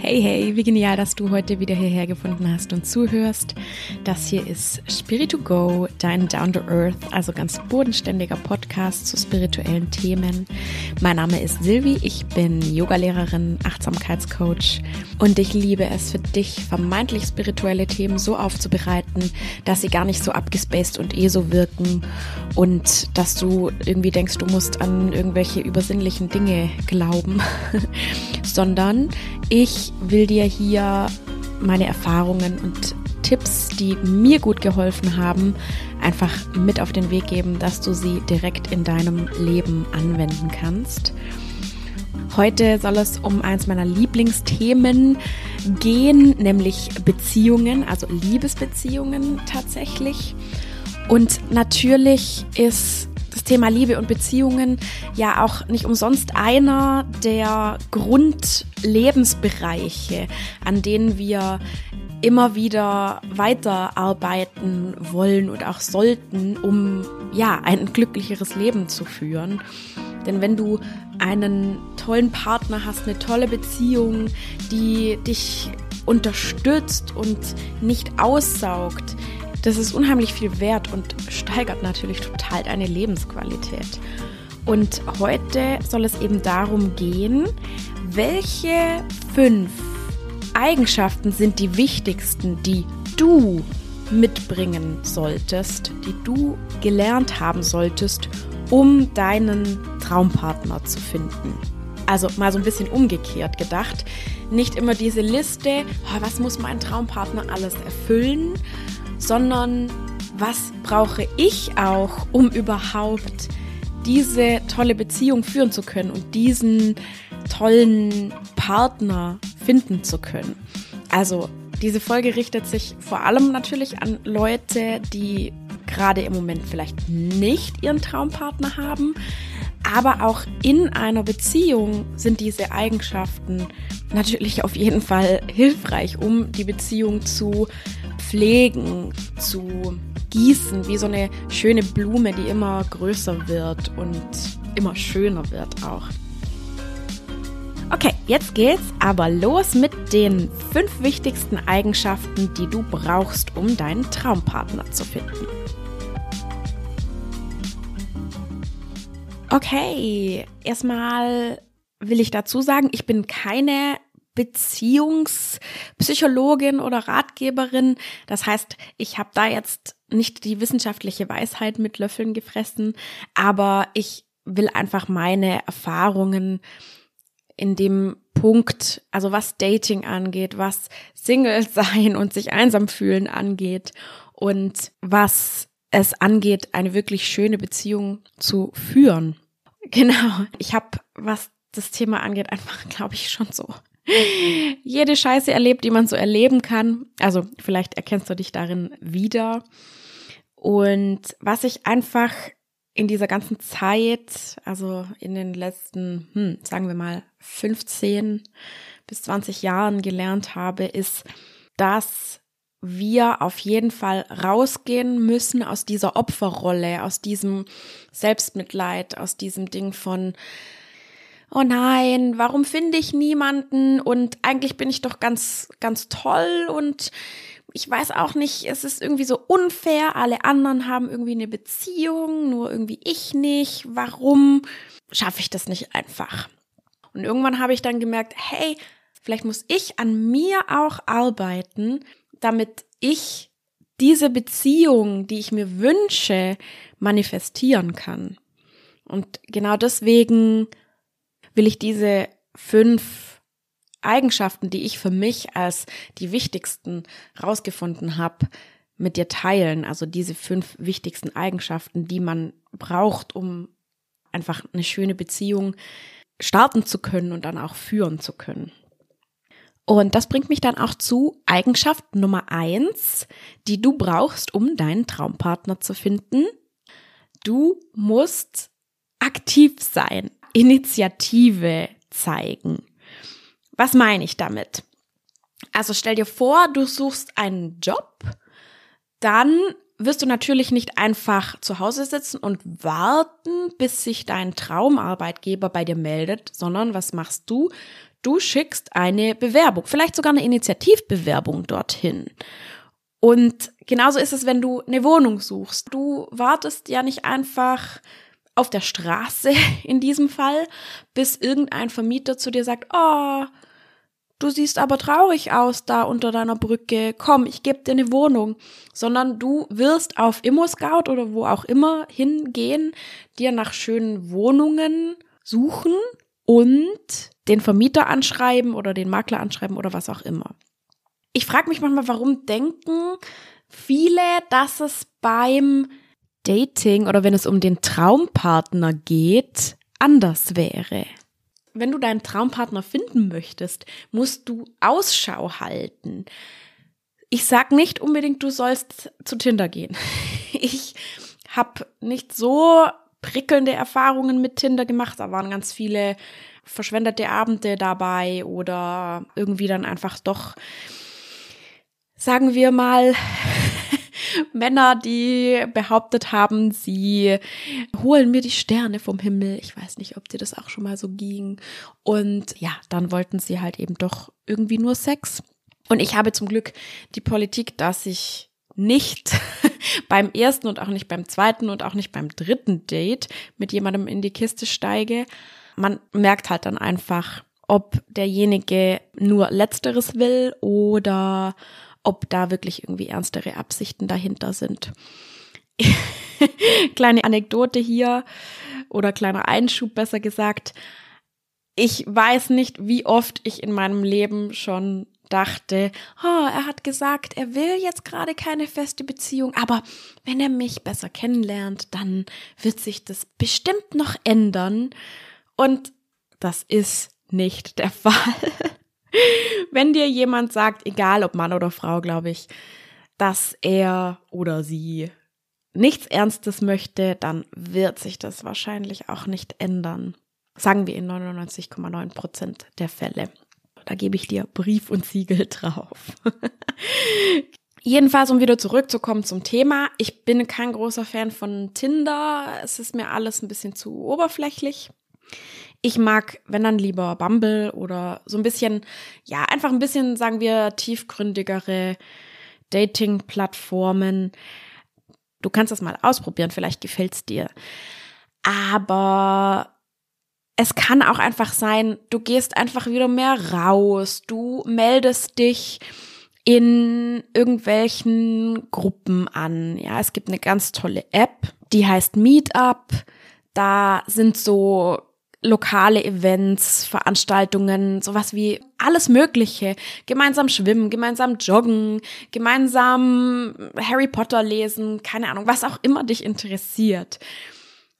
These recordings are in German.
Hey, hey, wie genial, dass du heute wieder hierher gefunden hast und zuhörst. Das hier ist Spirit to Go, dein Down to Earth, also ganz bodenständiger Podcast zu spirituellen Themen. Mein Name ist Silvi, ich bin Yogalehrerin, Achtsamkeitscoach und ich liebe es für dich, vermeintlich spirituelle Themen so aufzubereiten, dass sie gar nicht so abgespaced und eh so wirken und dass du irgendwie denkst, du musst an irgendwelche übersinnlichen Dinge glauben, sondern ich will dir hier meine Erfahrungen und Tipps, die mir gut geholfen haben, einfach mit auf den Weg geben, dass du sie direkt in deinem Leben anwenden kannst. Heute soll es um eins meiner Lieblingsthemen gehen, nämlich Beziehungen, also Liebesbeziehungen tatsächlich. Und natürlich ist das Thema Liebe und Beziehungen ja auch nicht umsonst einer der Grundlebensbereiche, an denen wir immer wieder weiterarbeiten wollen und auch sollten, um ja ein glücklicheres Leben zu führen. Denn wenn du einen tollen Partner hast, eine tolle Beziehung, die dich unterstützt und nicht aussaugt, das ist unheimlich viel wert und steigert natürlich total deine Lebensqualität. Und heute soll es eben darum gehen, welche fünf Eigenschaften sind die wichtigsten, die du mitbringen solltest, die du gelernt haben solltest, um deinen Traumpartner zu finden. Also mal so ein bisschen umgekehrt gedacht. Nicht immer diese Liste, oh, was muss mein Traumpartner alles erfüllen, sondern was brauche ich auch, um überhaupt diese tolle Beziehung führen zu können und diesen tollen Partner finden zu können. Also diese Folge richtet sich vor allem natürlich an Leute, die gerade im Moment vielleicht nicht ihren Traumpartner haben, aber auch in einer Beziehung sind diese Eigenschaften natürlich auf jeden Fall hilfreich, um die Beziehung zu pflegen, zu gießen, wie so eine schöne Blume, die immer größer wird und immer schöner wird auch. Okay, jetzt geht's aber los mit den fünf wichtigsten Eigenschaften, die du brauchst, um deinen Traumpartner zu finden. Okay, erstmal will ich dazu sagen, ich bin keine Beziehungspsychologin oder Ratgeberin. Das heißt, ich habe da jetzt nicht die wissenschaftliche Weisheit mit Löffeln gefressen, aber ich will einfach meine Erfahrungen in dem Punkt, also was Dating angeht, was Single sein und sich einsam fühlen angeht und was es angeht, eine wirklich schöne Beziehung zu führen. Genau, ich habe, was das Thema angeht, einfach, glaube ich, schon so jede Scheiße erlebt, die man so erleben kann. Also vielleicht erkennst du dich darin wieder. Und was ich einfach in dieser ganzen Zeit, also in den letzten, hm, sagen wir mal, 15 bis 20 Jahren gelernt habe, ist, dass wir auf jeden Fall rausgehen müssen aus dieser Opferrolle, aus diesem Selbstmitleid, aus diesem Ding von, oh nein, warum finde ich niemanden und eigentlich bin ich doch ganz, ganz toll und ich weiß auch nicht, es ist irgendwie so unfair, alle anderen haben irgendwie eine Beziehung, nur irgendwie ich nicht, warum schaffe ich das nicht einfach? Und irgendwann habe ich dann gemerkt, hey, vielleicht muss ich an mir auch arbeiten, damit ich diese Beziehung, die ich mir wünsche, manifestieren kann. Und genau deswegen will ich diese fünf Eigenschaften, die ich für mich als die wichtigsten rausgefunden habe, mit dir teilen. Also diese fünf wichtigsten Eigenschaften, die man braucht, um einfach eine schöne Beziehung starten zu können und dann auch führen zu können. Und das bringt mich dann auch zu Eigenschaft Nummer eins, die du brauchst, um deinen Traumpartner zu finden. Du musst aktiv sein. Initiative zeigen. Was meine ich damit? Also stell dir vor, du suchst einen Job, dann wirst du natürlich nicht einfach zu Hause sitzen und warten, bis sich dein Traumarbeitgeber bei dir meldet, sondern was machst du? Du schickst eine Bewerbung, vielleicht sogar eine Initiativbewerbung dorthin. Und genauso ist es, wenn du eine Wohnung suchst. Du wartest ja nicht einfach auf der Straße in diesem Fall, bis irgendein Vermieter zu dir sagt, oh, du siehst aber traurig aus da unter deiner Brücke, komm, ich gebe dir eine Wohnung, sondern du wirst auf ImmoScout oder wo auch immer hingehen, dir nach schönen Wohnungen suchen und den Vermieter anschreiben oder den Makler anschreiben oder was auch immer. Ich frage mich manchmal, warum denken viele, dass es beim Dating oder wenn es um den Traumpartner geht, anders wäre wenn du deinen Traumpartner finden möchtest, musst du Ausschau halten. Ich sag nicht unbedingt, du sollst zu Tinder gehen. Ich habe nicht so prickelnde Erfahrungen mit Tinder gemacht. Da waren ganz viele verschwendete Abende dabei oder irgendwie dann einfach doch, sagen wir mal, Männer, die behauptet haben, sie holen mir die Sterne vom Himmel. Ich weiß nicht, ob dir das auch schon mal so ging. Und ja, dann wollten sie halt eben doch irgendwie nur Sex. Und ich habe zum Glück die Politik, dass ich nicht beim ersten und auch nicht beim zweiten und auch nicht beim dritten Date mit jemandem in die Kiste steige. Man merkt halt dann einfach, ob derjenige nur letzteres will oder ob da wirklich irgendwie ernstere Absichten dahinter sind. Kleine Anekdote hier oder kleiner Einschub besser gesagt. Ich weiß nicht, wie oft ich in meinem Leben schon dachte, oh, er hat gesagt, er will jetzt gerade keine feste Beziehung, aber wenn er mich besser kennenlernt, dann wird sich das bestimmt noch ändern. Und das ist nicht der Fall. Wenn dir jemand sagt, egal ob Mann oder Frau, glaube ich, dass er oder sie nichts Ernstes möchte, dann wird sich das wahrscheinlich auch nicht ändern. Sagen wir in 99,9 Prozent der Fälle. Da gebe ich dir Brief und Siegel drauf. Jedenfalls, um wieder zurückzukommen zum Thema, ich bin kein großer Fan von Tinder. Es ist mir alles ein bisschen zu oberflächlich. Ich mag, wenn dann lieber Bumble oder so ein bisschen, ja, einfach ein bisschen, sagen wir, tiefgründigere Dating-Plattformen. Du kannst das mal ausprobieren, vielleicht gefällt's dir. Aber es kann auch einfach sein, du gehst einfach wieder mehr raus, du meldest dich in irgendwelchen Gruppen an. Ja, es gibt eine ganz tolle App, die heißt Meetup. Da sind so lokale Events, Veranstaltungen, sowas wie alles Mögliche. Gemeinsam schwimmen, gemeinsam joggen, gemeinsam Harry Potter lesen, keine Ahnung, was auch immer dich interessiert.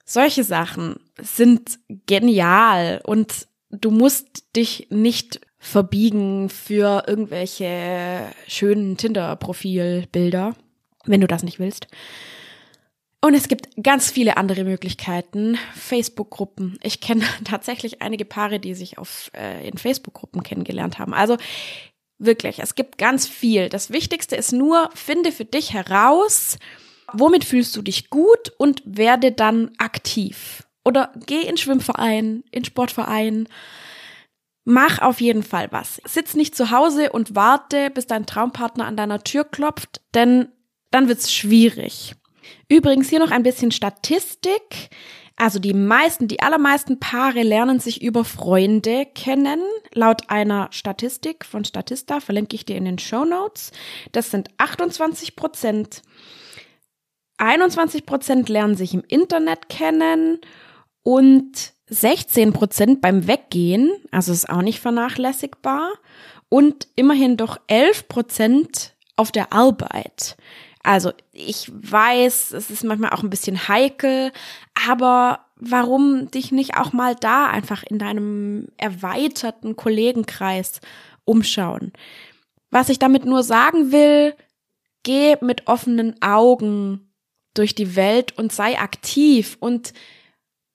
Solche Sachen sind genial und du musst dich nicht verbiegen für irgendwelche schönen Tinder-Profilbilder, wenn du das nicht willst. Und es gibt ganz viele andere Möglichkeiten. Facebook-Gruppen. Ich kenne tatsächlich einige Paare, die sich auf, äh, in Facebook-Gruppen kennengelernt haben. Also wirklich, es gibt ganz viel. Das Wichtigste ist nur, finde für dich heraus, womit fühlst du dich gut und werde dann aktiv. Oder geh in Schwimmverein, in Sportverein. Mach auf jeden Fall was. Sitz nicht zu Hause und warte, bis dein Traumpartner an deiner Tür klopft, denn dann wird's schwierig. Übrigens hier noch ein bisschen Statistik. Also die meisten, die allermeisten Paare lernen sich über Freunde kennen. Laut einer Statistik von Statista verlinke ich dir in den Show Notes. Das sind 28 Prozent. 21 Prozent lernen sich im Internet kennen und 16 Prozent beim Weggehen. Also ist auch nicht vernachlässigbar. Und immerhin doch 11 Prozent auf der Arbeit. Also ich weiß, es ist manchmal auch ein bisschen heikel, aber warum dich nicht auch mal da einfach in deinem erweiterten Kollegenkreis umschauen? Was ich damit nur sagen will, geh mit offenen Augen durch die Welt und sei aktiv und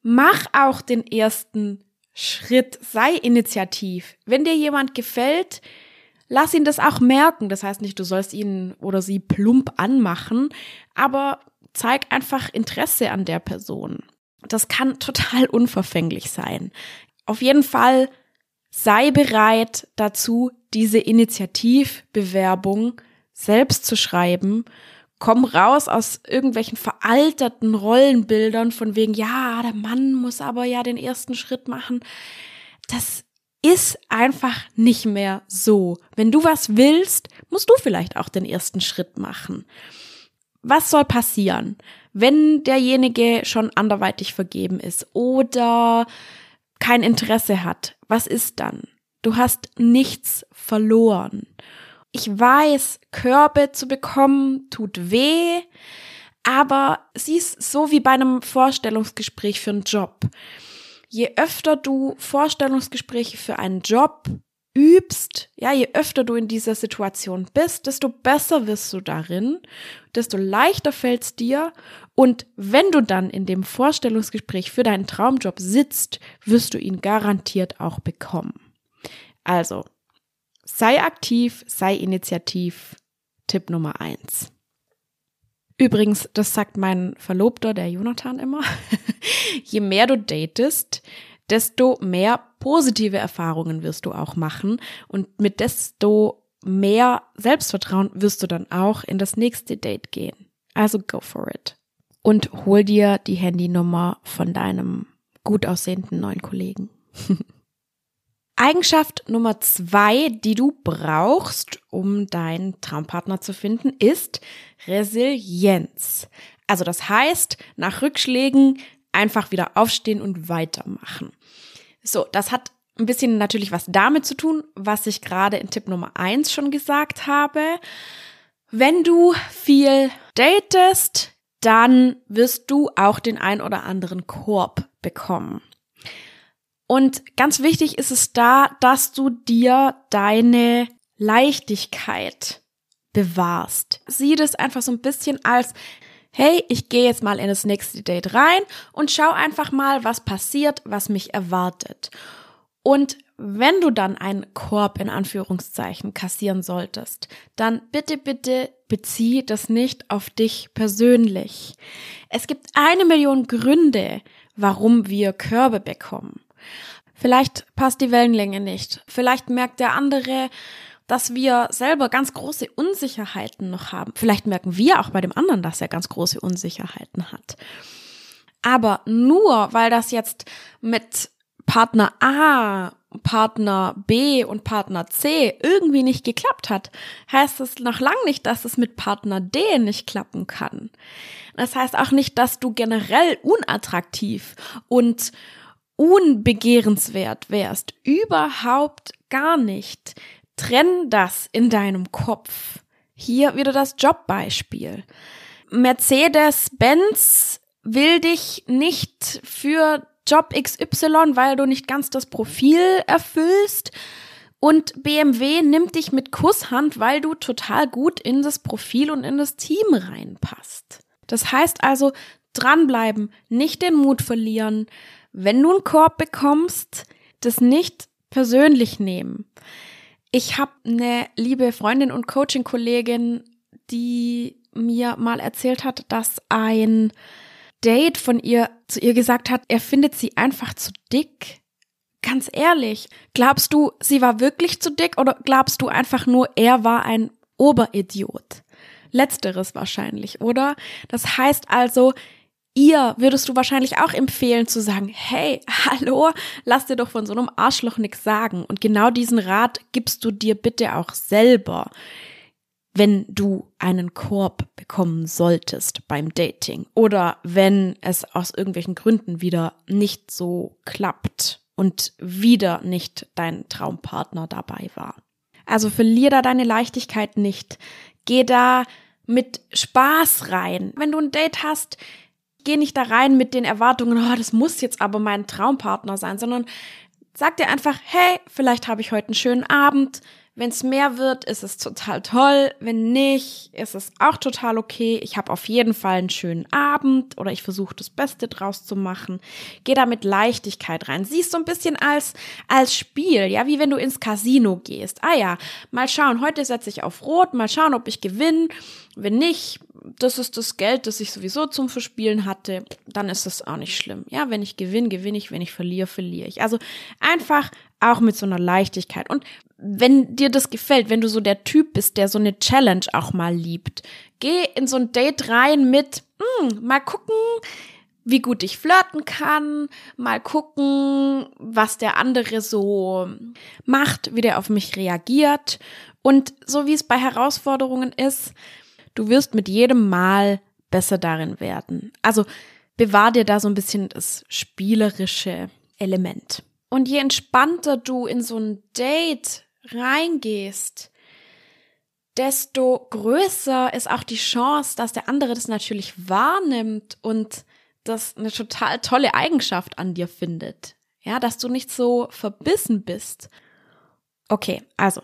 mach auch den ersten Schritt, sei initiativ. Wenn dir jemand gefällt, lass ihn das auch merken. Das heißt nicht, du sollst ihn oder sie plump anmachen, aber zeig einfach Interesse an der Person. Das kann total unverfänglich sein. Auf jeden Fall sei bereit dazu, diese Initiativbewerbung selbst zu schreiben. Komm raus aus irgendwelchen veralterten Rollenbildern von wegen, ja, der Mann muss aber ja den ersten Schritt machen. Das ist einfach nicht mehr so. Wenn du was willst, musst du vielleicht auch den ersten Schritt machen. Was soll passieren, wenn derjenige schon anderweitig vergeben ist oder kein Interesse hat? Was ist dann? Du hast nichts verloren. Ich weiß, Körbe zu bekommen tut weh, aber sie ist so wie bei einem Vorstellungsgespräch für einen Job je öfter du Vorstellungsgespräche für einen Job übst, ja, je öfter du in dieser Situation bist, desto besser wirst du darin, desto leichter fällt's dir und wenn du dann in dem Vorstellungsgespräch für deinen Traumjob sitzt, wirst du ihn garantiert auch bekommen. Also, sei aktiv, sei initiativ. Tipp Nummer eins. Übrigens, das sagt mein Verlobter, der Jonathan, immer. Je mehr du datest, desto mehr positive Erfahrungen wirst du auch machen und mit desto mehr Selbstvertrauen wirst du dann auch in das nächste Date gehen. Also go for it. Und hol dir die Handynummer von deinem gut aussehenden neuen Kollegen. Eigenschaft Nummer zwei, die du brauchst, um deinen Traumpartner zu finden, ist Resilienz. Also das heißt, nach Rückschlägen einfach wieder aufstehen und weitermachen. So, das hat ein bisschen natürlich was damit zu tun, was ich gerade in Tipp Nummer eins schon gesagt habe. Wenn du viel datest, dann wirst du auch den ein oder anderen Korb bekommen. Und ganz wichtig ist es da, dass du dir deine Leichtigkeit bewahrst. Sieh das einfach so ein bisschen als, hey, ich gehe jetzt mal in das nächste Date rein und schau einfach mal, was passiert, was mich erwartet. Und wenn du dann einen Korb in Anführungszeichen kassieren solltest, dann bitte, bitte bezieh das nicht auf dich persönlich. Es gibt eine Million Gründe, warum wir Körbe bekommen. Vielleicht passt die Wellenlänge nicht. Vielleicht merkt der andere, dass wir selber ganz große Unsicherheiten noch haben. Vielleicht merken wir auch bei dem anderen, dass er ganz große Unsicherheiten hat. Aber nur weil das jetzt mit Partner A, Partner B und Partner C irgendwie nicht geklappt hat, heißt es noch lang nicht, dass es mit Partner D nicht klappen kann. Das heißt auch nicht, dass du generell unattraktiv und unbegehrenswert wärst. Überhaupt gar nicht. Trenn das in deinem Kopf. Hier wieder das Jobbeispiel. Mercedes-Benz will dich nicht für Job XY, weil du nicht ganz das Profil erfüllst. Und BMW nimmt dich mit Kusshand, weil du total gut in das Profil und in das Team reinpasst. Das heißt also, dranbleiben, nicht den Mut verlieren, wenn du einen Korb bekommst, das nicht persönlich nehmen. Ich habe eine liebe Freundin und Coaching-Kollegin, die mir mal erzählt hat, dass ein Date von ihr zu ihr gesagt hat, er findet sie einfach zu dick. Ganz ehrlich, glaubst du, sie war wirklich zu dick oder glaubst du einfach nur, er war ein Oberidiot? Letzteres wahrscheinlich, oder? Das heißt also, ihr würdest du wahrscheinlich auch empfehlen zu sagen, hey, hallo, lass dir doch von so einem Arschloch nichts sagen. Und genau diesen Rat gibst du dir bitte auch selber, wenn du einen Korb bekommen solltest beim Dating oder wenn es aus irgendwelchen Gründen wieder nicht so klappt und wieder nicht dein Traumpartner dabei war. Also verlier da deine Leichtigkeit nicht. Geh da mit Spaß rein. Wenn du ein Date hast, geh nicht da rein mit den Erwartungen, oh, das muss jetzt aber mein Traumpartner sein, sondern Sag dir einfach, hey, vielleicht habe ich heute einen schönen Abend. Wenn es mehr wird, ist es total toll. Wenn nicht, ist es auch total okay. Ich habe auf jeden Fall einen schönen Abend oder ich versuche das Beste draus zu machen. Geh da mit Leichtigkeit rein. Siehst so ein bisschen als, als Spiel, ja, wie wenn du ins Casino gehst. Ah ja, mal schauen, heute setze ich auf Rot, mal schauen, ob ich gewinne. Wenn nicht, das ist das Geld, das ich sowieso zum Verspielen hatte, dann ist das auch nicht schlimm. Ja, wenn ich gewinne, gewinne ich, wenn ich verliere, verliere ich. Also einfach auch mit so einer Leichtigkeit. Und wenn dir das gefällt, wenn du so der Typ bist, der so eine Challenge auch mal liebt, geh in so ein Date rein mit, mh, hm, mal gucken, wie gut ich flirten kann, mal gucken, was der andere so macht, wie der auf mich reagiert. Und so wie es bei Herausforderungen ist, du wirst mit jedem Mal besser darin werden. Also bewahr dir da so ein bisschen das spielerische Element. Und je entspannter du in so ein Date reingehst, desto größer ist auch die Chance, dass der andere das natürlich wahrnimmt und das eine total tolle Eigenschaft an dir findet. Ja, dass du nicht so verbissen bist. Okay, also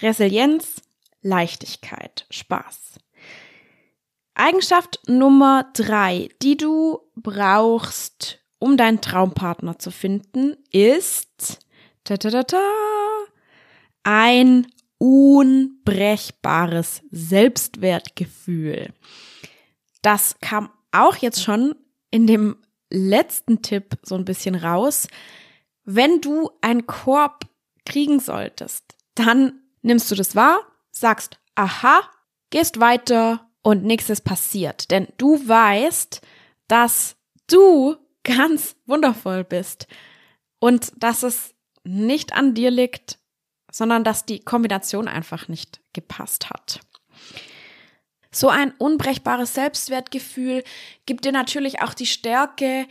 Resilienz, Leichtigkeit, Spaß. Eigenschaft Nummer drei, die du brauchst, um deinen Traumpartner zu finden, ist ta -ta -ta ein unbrechbares Selbstwertgefühl. Das kam auch jetzt schon in dem letzten Tipp so ein bisschen raus. Wenn du einen Korb kriegen solltest, dann nimmst du das wahr, sagst, aha, gehst weiter und nichts ist passiert. Denn du weißt, dass du ganz wundervoll bist und dass es nicht an dir liegt, sondern dass die Kombination einfach nicht gepasst hat. So ein unbrechbares Selbstwertgefühl gibt dir natürlich auch die Stärke,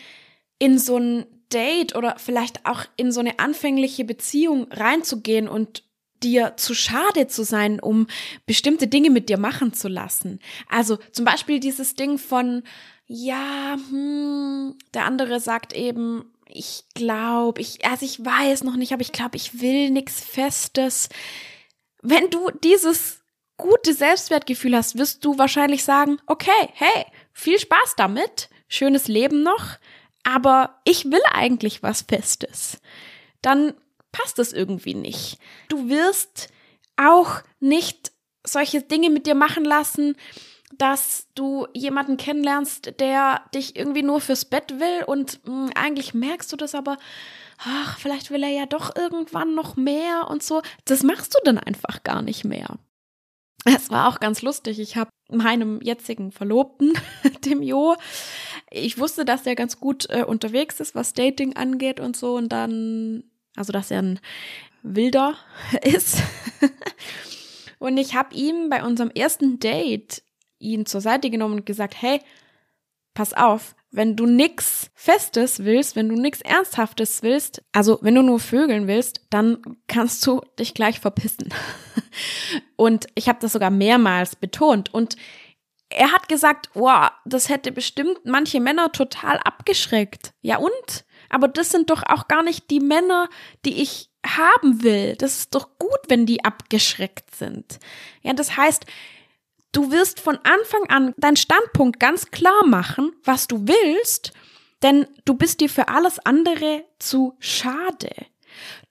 in so ein Date oder vielleicht auch in so eine anfängliche Beziehung reinzugehen und dir zu schade zu sein, um bestimmte Dinge mit dir machen zu lassen. Also zum Beispiel dieses Ding von, ja, hm, der andere sagt eben, ich glaube, ich, also ich weiß noch nicht, aber ich glaube, ich will nichts Festes. Wenn du dieses gute Selbstwertgefühl hast, wirst du wahrscheinlich sagen, okay, hey, viel Spaß damit, schönes Leben noch, aber ich will eigentlich was Festes. Dann passt das irgendwie nicht. Du wirst auch nicht solche Dinge mit dir machen lassen, dass du jemanden kennenlernst, der dich irgendwie nur fürs Bett will und mh, hm, eigentlich merkst du das aber, ach, vielleicht will er ja doch irgendwann noch mehr und so. Das machst du dann einfach gar nicht mehr. Es war auch ganz lustig. Ich habe meinem jetzigen Verlobten, dem Jo, ich wusste, dass er ganz gut äh, unterwegs ist, was Dating angeht und so. Und dann also dass er ein Wilder ist. und ich habe ihm bei unserem ersten Date ihn zur Seite genommen und gesagt, hey, pass auf, wenn du nix Festes willst, wenn du nix Ernsthaftes willst, also wenn du nur Vögeln willst, dann kannst du dich gleich verpissen. und ich habe das sogar mehrmals betont und er hat gesagt, wow, das hätte bestimmt manche Männer total abgeschreckt. Ja und? Aber das sind doch auch gar nicht die Männer, die ich haben will. Das ist doch gut, wenn die abgeschreckt sind. Ja, das heißt, du wirst von Anfang an deinen Standpunkt ganz klar machen, was du willst, denn du bist dir für alles andere zu schade.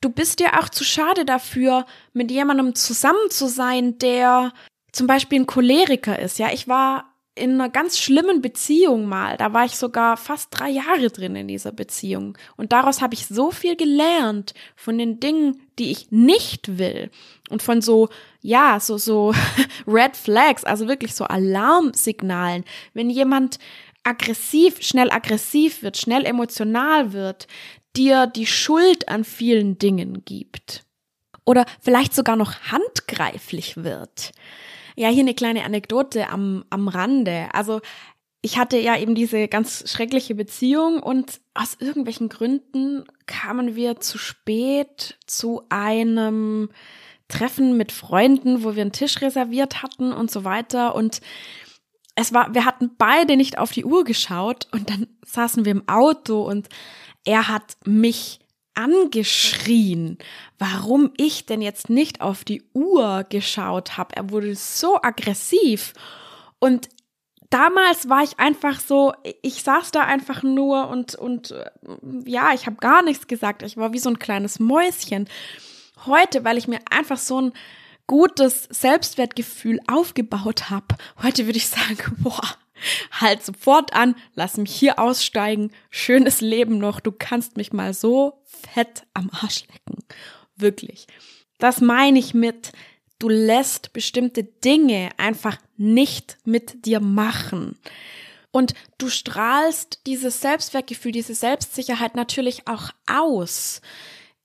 Du bist dir auch zu schade dafür, mit jemandem zusammen zu sein, der zum Beispiel ein Choleriker ist. Ja, ich war in einer ganz schlimmen Beziehung mal. Da war ich sogar fast drei Jahre drin in dieser Beziehung. Und daraus habe ich so viel gelernt von den Dingen, die ich nicht will. Und von so, ja, so, so Red Flags, also wirklich so Alarmsignalen. Wenn jemand aggressiv, schnell aggressiv wird, schnell emotional wird, dir die Schuld an vielen Dingen gibt. Oder vielleicht sogar noch handgreiflich wird ja, hier eine kleine Anekdote am, am Rande. Also ich hatte ja eben diese ganz schreckliche Beziehung und aus irgendwelchen Gründen kamen wir zu spät zu einem Treffen mit Freunden, wo wir einen Tisch reserviert hatten und so weiter und es war, wir hatten beide nicht auf die Uhr geschaut und dann saßen wir im Auto und er hat mich angeschrien, warum ich denn jetzt nicht auf die Uhr geschaut habe. Er wurde so aggressiv und damals war ich einfach so, ich saß da einfach nur und und äh, ja, ich habe gar nichts gesagt. Ich war wie so ein kleines Mäuschen. Heute, weil ich mir einfach so ein gutes Selbstwertgefühl aufgebaut habe, heute würde ich sagen, boah, halt sofort an, lass mich hier aussteigen, schönes Leben noch, du kannst mich mal so fett am Arsch lecken. Wirklich. Das meine ich mit, du lässt bestimmte Dinge einfach nicht mit dir machen. Und du strahlst dieses Selbstwertgefühl, diese Selbstsicherheit natürlich auch aus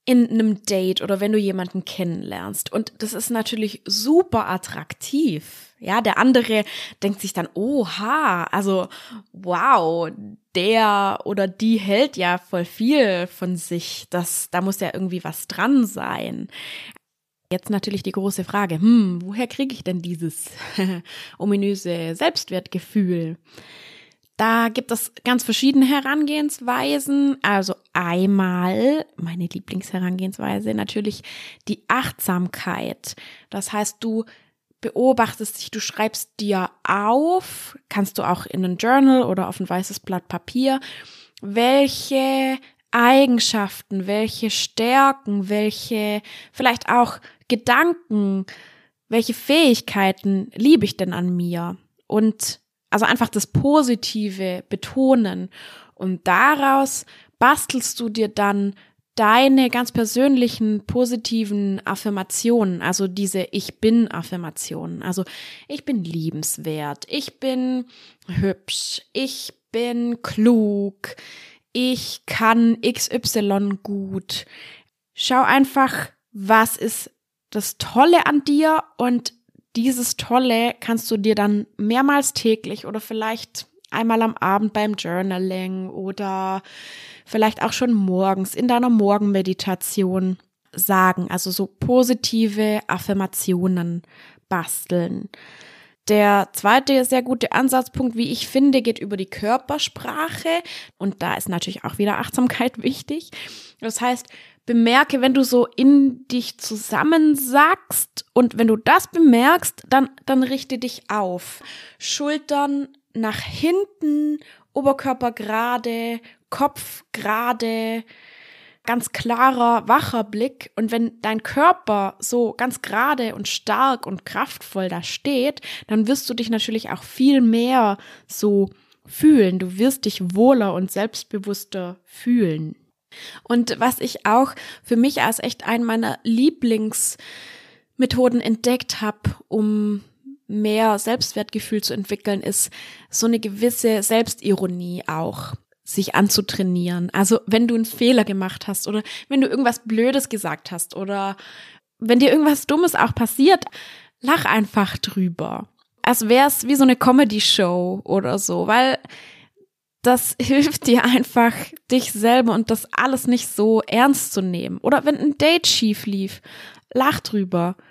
in einem Date oder wenn du jemanden kennenlernst. Und das ist natürlich super attraktiv. Ja, der andere denkt sich dann, oha, also wow, der oder die hält ja voll viel von sich. Das, da muss ja irgendwie was dran sein. Jetzt natürlich die große Frage, hm, woher kriege ich denn dieses ominöse Selbstwertgefühl? Da gibt es ganz verschiedene Herangehensweisen. Also einmal meine Lieblingsherangehensweise natürlich die Achtsamkeit. Das heißt, du beobachtest dich, du schreibst dir auf, kannst du auch in ein Journal oder auf ein weißes Blatt Papier, welche Eigenschaften, welche Stärken, welche vielleicht auch Gedanken, welche Fähigkeiten liebe ich denn an mir? Und also einfach das Positive betonen. Und daraus bastelst du dir dann deine ganz persönlichen positiven Affirmationen, also diese Ich bin Affirmationen. Also ich bin liebenswert, ich bin hübsch, ich bin klug, ich kann XY gut. Schau einfach, was ist das Tolle an dir und dieses Tolle kannst du dir dann mehrmals täglich oder vielleicht einmal am Abend beim Journaling oder vielleicht auch schon morgens in deiner Morgenmeditation sagen, also so positive Affirmationen basteln. Der zweite sehr gute Ansatzpunkt, wie ich finde, geht über die Körpersprache. Und da ist natürlich auch wieder Achtsamkeit wichtig. Das heißt, bemerke, wenn du so in dich zusammensackst und wenn du das bemerkst, dann, dann richte dich auf. Schultern nach hinten, Oberkörper gerade, Kopf gerade, ganz klarer, wacher Blick. Und wenn dein Körper so ganz gerade und stark und kraftvoll da steht, dann wirst du dich natürlich auch viel mehr so fühlen. Du wirst dich wohler und selbstbewusster fühlen. Und was ich auch für mich als echt einen meiner Lieblingsmethoden entdeckt habe, um mehr Selbstwertgefühl zu entwickeln, ist so eine gewisse Selbstironie auch sich anzutrainieren. Also wenn du einen Fehler gemacht hast oder wenn du irgendwas Blödes gesagt hast oder wenn dir irgendwas Dummes auch passiert, lach einfach drüber. Als wäre es wie so eine Comedy-Show oder so, weil das hilft dir einfach, dich selber und das alles nicht so ernst zu nehmen. Oder wenn ein Date schief lief, lach drüber.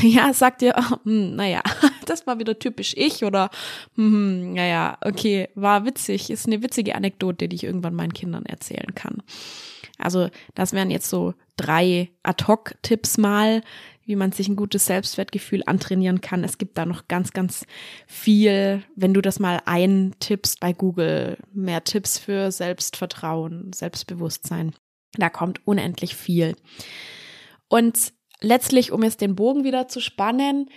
Ja, sag dir, oh, hm, naja, das war wieder typisch ich oder, hm, naja, okay, war witzig, ist eine witzige Anekdote, die ich irgendwann meinen Kindern erzählen kann. Also, das wären jetzt so drei Ad-Hoc-Tipps mal, wie man sich ein gutes Selbstwertgefühl antrainieren kann. Es gibt da noch ganz, ganz viel, wenn du das mal eintippst bei Google, mehr Tipps für Selbstvertrauen, Selbstbewusstsein. Da kommt unendlich viel. Und letztlich, um jetzt den Bogen wieder zu spannen,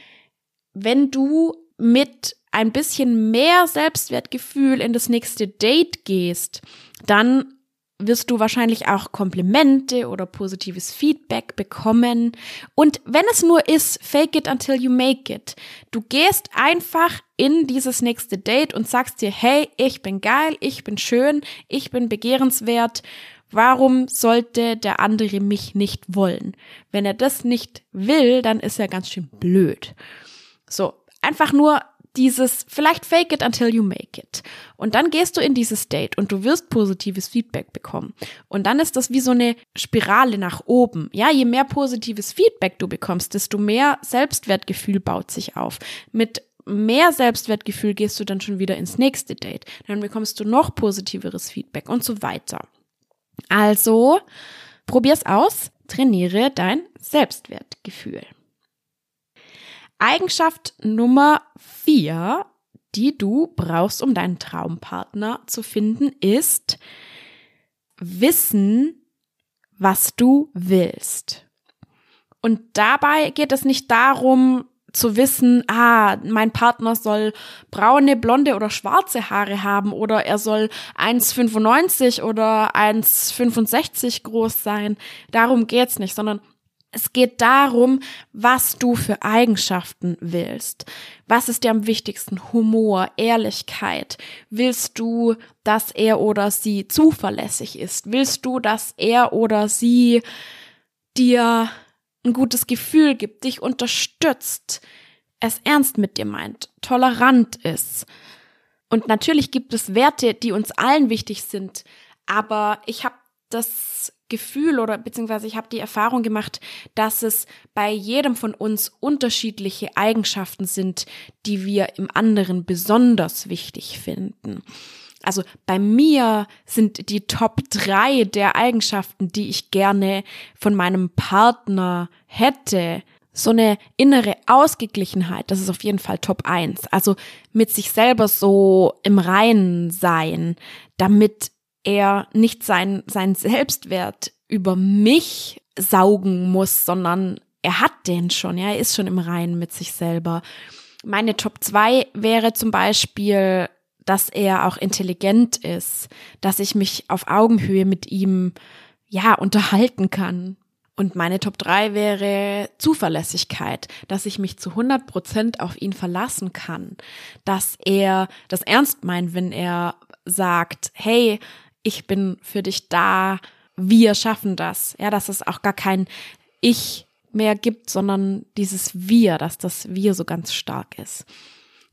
wenn du mit ein bisschen mehr Selbstwertgefühl in das nächste Date gehst, dann wirst du wahrscheinlich auch Komplimente oder positives Feedback bekommen. Und wenn es nur ist, fake it until you make it. Du gehst einfach in dieses nächste Date und sagst dir, hey, ich bin geil, ich bin schön, ich bin begehrenswert. Warum sollte der andere mich nicht wollen? Wenn er das nicht will, dann ist er ganz schön blöd. So, einfach nur dieses, vielleicht fake it until you make it. Und dann gehst du in dieses Date und du wirst positives Feedback bekommen. Und dann ist das wie so eine Spirale nach oben. Ja, je mehr positives Feedback du bekommst, desto mehr Selbstwertgefühl baut sich auf. Mit mehr Selbstwertgefühl gehst du dann schon wieder ins nächste Date. Dann bekommst du noch positiveres Feedback und so weiter. Also, probier's aus, trainiere dein Selbstwertgefühl. Eigenschaft Nummer vier, die du brauchst, um deinen Traumpartner zu finden, ist Wissen, was du willst. Und dabei geht es nicht darum, zu wissen, ah, mein Partner soll braune, blonde oder schwarze Haare haben oder er soll 1,95 oder 1,65 groß sein. Darum geht's nicht, sondern es geht darum, was du für Eigenschaften willst. Was ist dir am wichtigsten? Humor, Ehrlichkeit. Willst du, dass er oder sie zuverlässig ist? Willst du, dass er oder sie dir ein gutes Gefühl gibt, dich unterstützt, es ernst mit dir meint, tolerant ist. Und natürlich gibt es Werte, die uns allen wichtig sind, aber ich habe das Gefühl oder beziehungsweise ich habe die Erfahrung gemacht, dass es bei jedem von uns unterschiedliche Eigenschaften sind, die wir im anderen besonders wichtig finden. Also bei mir sind die Top drei der Eigenschaften, die ich gerne von meinem Partner hätte, so eine innere Ausgeglichenheit, das ist auf jeden Fall Top eins. Also mit sich selber so im Reinen sein, damit er nicht sein, sein Selbstwert über mich saugen muss, sondern er hat den schon, ja, er ist schon im Reinen mit sich selber. Meine Top zwei wäre zum Beispiel dass er auch intelligent ist, dass ich mich auf Augenhöhe mit ihm, ja, unterhalten kann. Und meine Top 3 wäre Zuverlässigkeit, dass ich mich zu 100 Prozent auf ihn verlassen kann, dass er das ernst meint, wenn er sagt, hey, ich bin für dich da, wir schaffen das. Ja, dass es auch gar kein Ich mehr gibt, sondern dieses Wir, dass das Wir so ganz stark ist.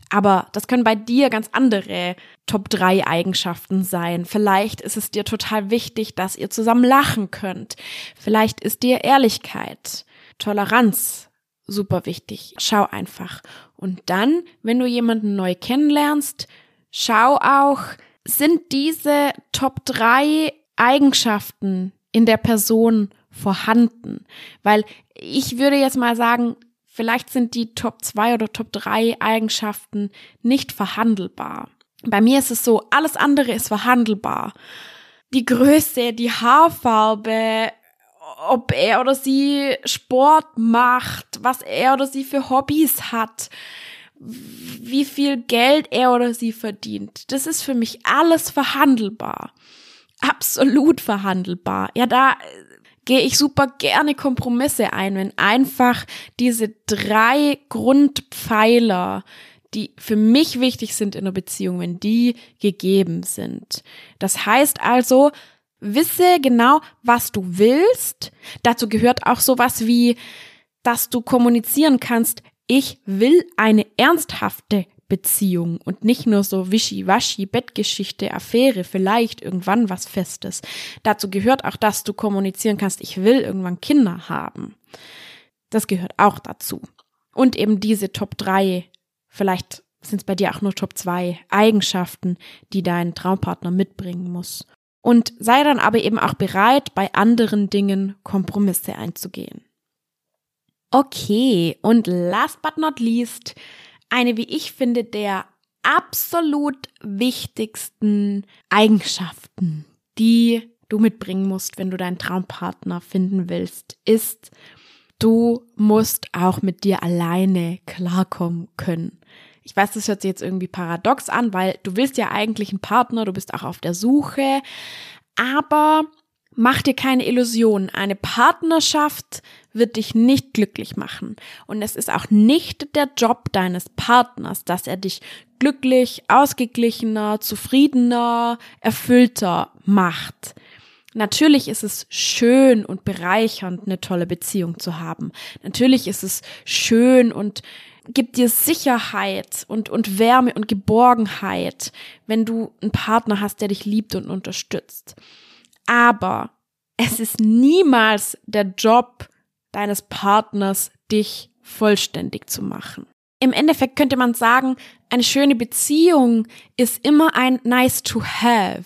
Aber das können bei dir ganz andere Top 3 Eigenschaften sein. Vielleicht ist es dir total wichtig, dass ihr zusammen lachen könnt. Vielleicht ist dir Ehrlichkeit, Toleranz super wichtig. Schau einfach. Und dann, wenn du jemanden neu kennenlernst, schau auch, sind diese Top 3 Eigenschaften in der Person vorhanden? Weil ich würde jetzt mal sagen, Vielleicht sind die Top 2 oder Top 3 Eigenschaften nicht verhandelbar. Bei mir ist es so, alles andere ist verhandelbar. Die Größe, die Haarfarbe, ob er oder sie Sport macht, was er oder sie für Hobbys hat, wie viel Geld er oder sie verdient. Das ist für mich alles verhandelbar. Absolut verhandelbar. Ja, da gehe ich super gerne Kompromisse ein, wenn einfach diese drei Grundpfeiler, die für mich wichtig sind in einer Beziehung, wenn die gegeben sind. Das heißt also, wisse genau, was du willst. Dazu gehört auch sowas wie, dass du kommunizieren kannst, ich will eine ernsthafte Beziehung und nicht nur so wischiwaschi, Bettgeschichte, Affäre, vielleicht irgendwann was Festes. Dazu gehört auch, dass du kommunizieren kannst, ich will irgendwann Kinder haben. Das gehört auch dazu. Und eben diese Top 3, vielleicht sind es bei dir auch nur Top 2 Eigenschaften, die dein Traumpartner mitbringen muss. Und sei dann aber eben auch bereit, bei anderen Dingen Kompromisse einzugehen. Okay, und last but not least, eine, wie ich finde, der absolut wichtigsten Eigenschaften, die du mitbringen musst, wenn du deinen Traumpartner finden willst, ist, du musst auch mit dir alleine klarkommen können. Ich weiß, das hört sich jetzt irgendwie paradox an, weil du willst ja eigentlich einen Partner, du bist auch auf der Suche, aber Mach dir keine Illusionen. Eine Partnerschaft wird dich nicht glücklich machen. Und es ist auch nicht der Job deines Partners, dass er dich glücklich, ausgeglichener, zufriedener, erfüllter macht. Natürlich ist es schön und bereichernd, eine tolle Beziehung zu haben. Natürlich ist es schön und gibt dir Sicherheit und, und Wärme und Geborgenheit, wenn du einen Partner hast, der dich liebt und unterstützt. Aber es ist niemals der Job deines Partners, dich vollständig zu machen. Im Endeffekt könnte man sagen, eine schöne Beziehung ist immer ein nice to have.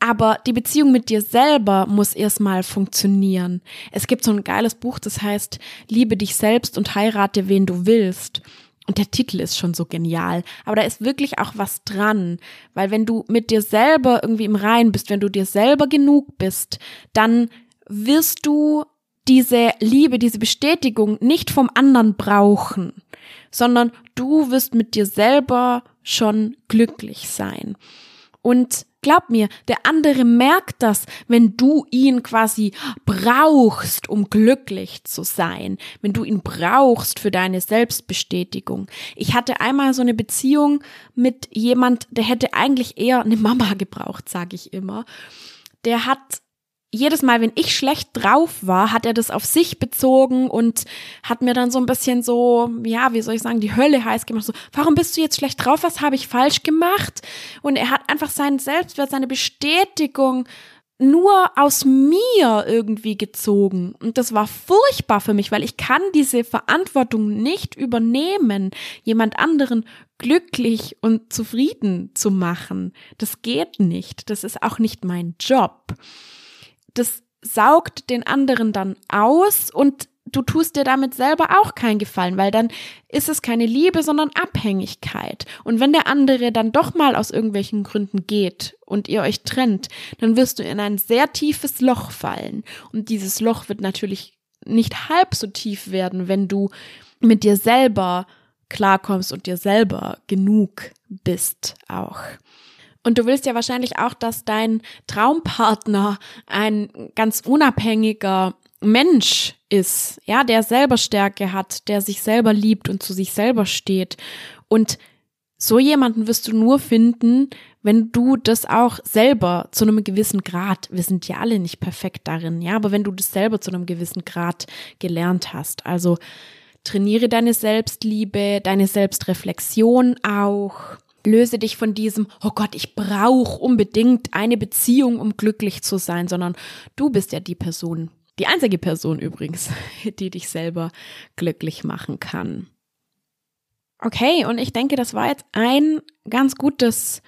Aber die Beziehung mit dir selber muss erstmal funktionieren. Es gibt so ein geiles Buch, das heißt Liebe dich selbst und heirate wen du willst. Und der Titel ist schon so genial. Aber da ist wirklich auch was dran. Weil wenn du mit dir selber irgendwie im Rein bist, wenn du dir selber genug bist, dann wirst du diese Liebe, diese Bestätigung nicht vom anderen brauchen, sondern du wirst mit dir selber schon glücklich sein. Und glaub mir, der andere merkt das, wenn du ihn quasi brauchst, um glücklich zu sein, wenn du ihn brauchst für deine Selbstbestätigung. Ich hatte einmal so eine Beziehung mit jemand, der hätte eigentlich eher eine Mama gebraucht, sage ich immer. Der hat jedes Mal, wenn ich schlecht drauf war, hat er das auf sich bezogen und hat mir dann so ein bisschen so, ja, wie soll ich sagen, die Hölle heiß gemacht. So, warum bist du jetzt schlecht drauf? Was habe ich falsch gemacht? Und er hat einfach seinen Selbstwert, seine Bestätigung nur aus mir irgendwie gezogen. Und das war furchtbar für mich, weil ich kann diese Verantwortung nicht übernehmen, jemand anderen glücklich und zufrieden zu machen. Das geht nicht. Das ist auch nicht mein Job das saugt den anderen dann aus und du tust dir damit selber auch keinen Gefallen, weil dann ist es keine Liebe, sondern Abhängigkeit. Und wenn der andere dann doch mal aus irgendwelchen Gründen geht und ihr euch trennt, dann wirst du in ein sehr tiefes Loch fallen. Und dieses Loch wird natürlich nicht halb so tief werden, wenn du mit dir selber klarkommst und dir selber genug bist auch. Und du willst ja wahrscheinlich auch, dass dein Traumpartner ein ganz unabhängiger Mensch ist, ja, der selber Stärke hat, der sich selber liebt und zu sich selber steht. Und so jemanden wirst du nur finden, wenn du das auch selber zu einem gewissen Grad, wir sind ja alle nicht perfekt darin, ja, aber wenn du das selber zu einem gewissen Grad gelernt hast. Also trainiere deine Selbstliebe, deine Selbstreflexion auch löse dich von diesem, oh Gott, ich brauche unbedingt eine Beziehung, um glücklich zu sein, sondern du bist ja die Person, die einzige Person übrigens, die dich selber glücklich machen kann. Okay, und ich denke, das war jetzt ein ganz gutes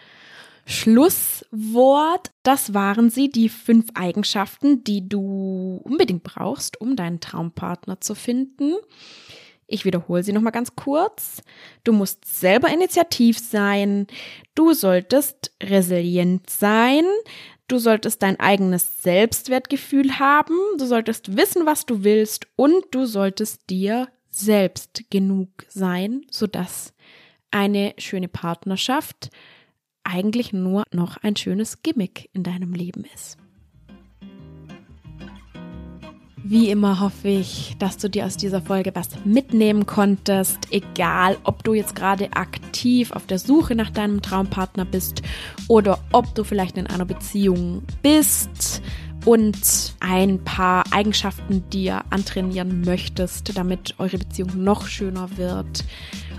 Schlusswort. Das waren sie, die fünf Eigenschaften, die du unbedingt brauchst, um deinen Traumpartner zu finden. Ich wiederhole sie nochmal ganz kurz. Du musst selber initiativ sein. Du solltest resilient sein. Du solltest dein eigenes Selbstwertgefühl haben. Du solltest wissen, was du willst. Und du solltest dir selbst genug sein, sodass eine schöne Partnerschaft eigentlich nur noch ein schönes Gimmick in deinem Leben ist. Wie immer hoffe ich, dass du dir aus dieser Folge was mitnehmen konntest, egal ob du jetzt gerade aktiv auf der Suche nach deinem Traumpartner bist oder ob du vielleicht in einer Beziehung bist und ein paar Eigenschaften dir antrainieren möchtest, damit eure Beziehung noch schöner wird.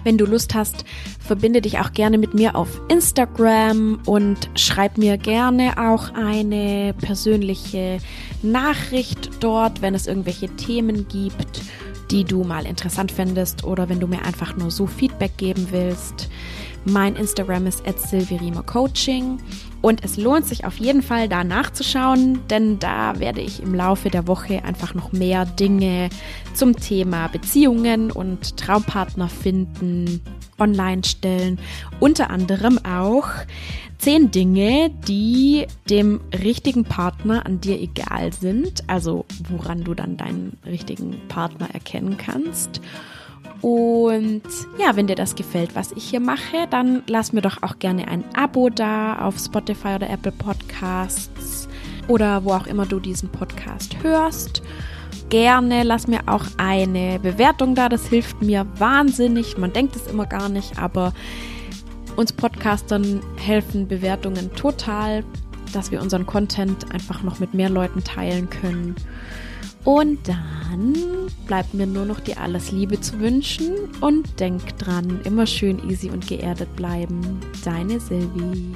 Wenn du Lust hast, verbinde dich auch gerne mit mir auf Instagram und schreib mir gerne auch eine persönliche Nachricht dort, wenn es irgendwelche Themen gibt, die du mal interessant findest oder wenn du mir einfach nur so Feedback geben willst. Mein Instagram ist Coaching und es lohnt sich auf jeden Fall da nachzuschauen, denn da werde ich im Laufe der Woche einfach noch mehr Dinge zum Thema Beziehungen und Traumpartner finden online stellen. Unter anderem auch zehn Dinge, die dem richtigen Partner an dir egal sind, also woran du dann deinen richtigen Partner erkennen kannst. Und ja, wenn dir das gefällt, was ich hier mache, dann lass mir doch auch gerne ein Abo da auf Spotify oder Apple Podcasts oder wo auch immer du diesen Podcast hörst. Gerne lass mir auch eine Bewertung da, das hilft mir wahnsinnig. Man denkt es immer gar nicht, aber uns Podcastern helfen Bewertungen total, dass wir unseren Content einfach noch mit mehr Leuten teilen können. Und dann bleibt mir nur noch dir alles Liebe zu wünschen und denk dran, immer schön easy und geerdet bleiben. Deine Silvi.